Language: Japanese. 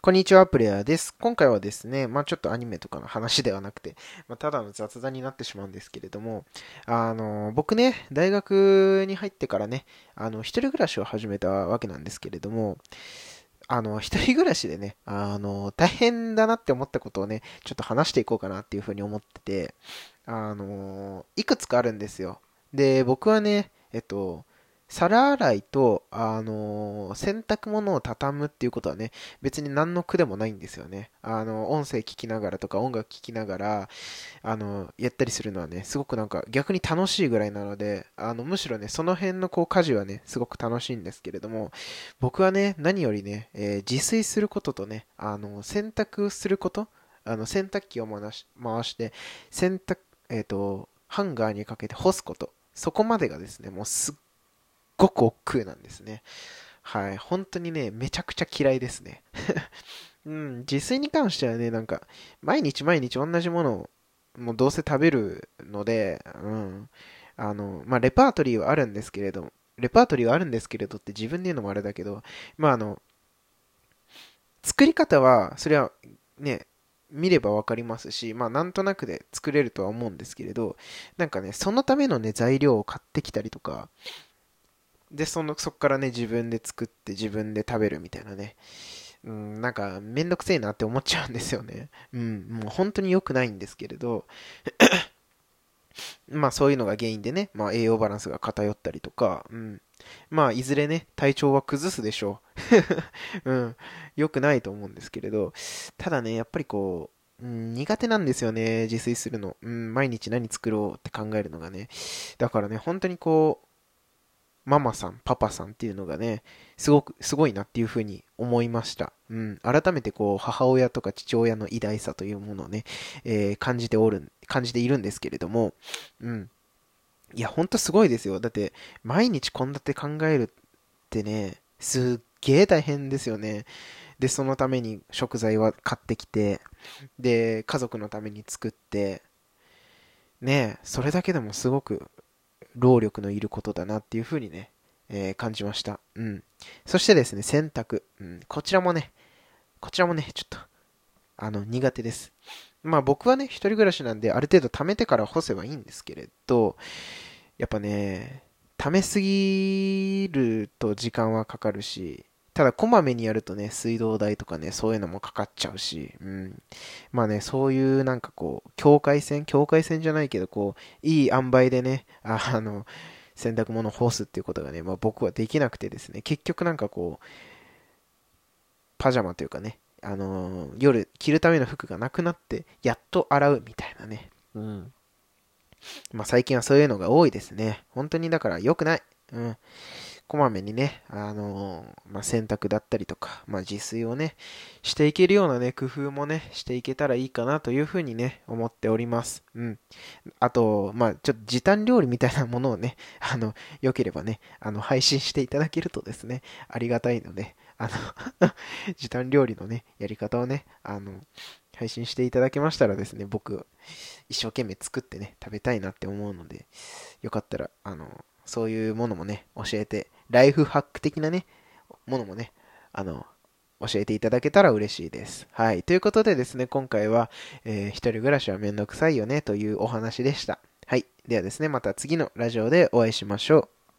こんにちは、プレイヤーです。今回はですね、まあちょっとアニメとかの話ではなくて、まあ、ただの雑談になってしまうんですけれども、あの、僕ね、大学に入ってからね、あの、一人暮らしを始めたわけなんですけれども、あの、一人暮らしでね、あの、大変だなって思ったことをね、ちょっと話していこうかなっていうふうに思ってて、あの、いくつかあるんですよ。で、僕はね、えっと、皿洗いと、あのー、洗濯物を畳むっていうことはね、別に何の苦でもないんですよね。あの、音声聞きながらとか音楽聞きながら、あの、やったりするのはね、すごくなんか逆に楽しいぐらいなので、あの、むしろね、その辺のこう家事はね、すごく楽しいんですけれども、僕はね、何よりね、え、自炊することとね、あの、洗濯すること、あの、洗濯機を回し回して、洗濯、えっ、と、ハンガーにかけて干すこと、そこまでがですね、もうすっごく億劫なんですね。はい。本当にね、めちゃくちゃ嫌いですね。うん、自炊に関してはね、なんか、毎日毎日同じものを、もうどうせ食べるので、うん。あの、まあ、レパートリーはあるんですけれど、レパートリーはあるんですけれどって自分で言うのもあれだけど、まあ、あの、作り方は、それはね、見ればわかりますし、まあなんとなくで作れるとは思うんですけれど、なんかね、そのためのね、材料を買ってきたりとか、で、その、そっからね、自分で作って自分で食べるみたいなね。うん、なんか、めんどくせえなって思っちゃうんですよね。うん、もう本当に良くないんですけれど、まあそういうのが原因でね、まあ栄養バランスが偏ったりとか、うん。まあいずれね、体調は崩すでしょう。うん。良くないと思うんですけれど、ただね、やっぱりこう、うん、苦手なんですよね、自炊するの。うん、毎日何作ろうって考えるのがね。だからね、本当にこう、ママさん、パパさんっていうのがね、すごく、すごいなっていうふうに思いました。うん。改めてこう、母親とか父親の偉大さというものをね、えー、感じておる、感じているんですけれども、うん。いや、ほんとすごいですよ。だって、毎日献立考えるってね、すっげえ大変ですよね。で、そのために食材は買ってきて、で、家族のために作って、ねそれだけでもすごく労力のいることだなっていうふうにね、えー、感じました。うん。そしてですね、洗濯。うん。こちらもね、こちらもね、ちょっと、あの、苦手です。まあ僕はね、一人暮らしなんで、ある程度貯めてから干せばいいんですけれど、やっぱね、貯めすぎると時間はかかるし、ただ、こまめにやるとね、水道代とかね、そういうのもかかっちゃうし、うん。まあね、そういうなんかこう、境界線境界線じゃないけど、こう、いい塩梅でね、あ の、洗濯物を干すっていうことがね、まあ僕はできなくてですね、結局なんかこう、パジャマというかね、あのー、夜着るための服がなくなって、やっと洗うみたいなね。うん。まあ最近はそういうのが多いですね。本当にだから良くない。うん。こまめにね、あのまあ、洗濯だったりとか、まあ、自炊をね、していけるようなね、工夫もね、していけたらいいかなというふうにね、思っております。うん。あと、まあ、ちょっと時短料理みたいなものをね、あの、良ければね、あの、配信していただけるとですね、ありがたいので、あの 時短料理のね、やり方をね、あの、配信していただけましたらですね、僕、一生懸命作ってね、食べたいなって思うので、よかったら、あの、そういうものもね、教えて、ライフハック的なね、ものもね、あの、教えていただけたら嬉しいです。はい。ということでですね、今回は、えー、一人暮らしはめんどくさいよねというお話でした。はい。ではですね、また次のラジオでお会いしましょう。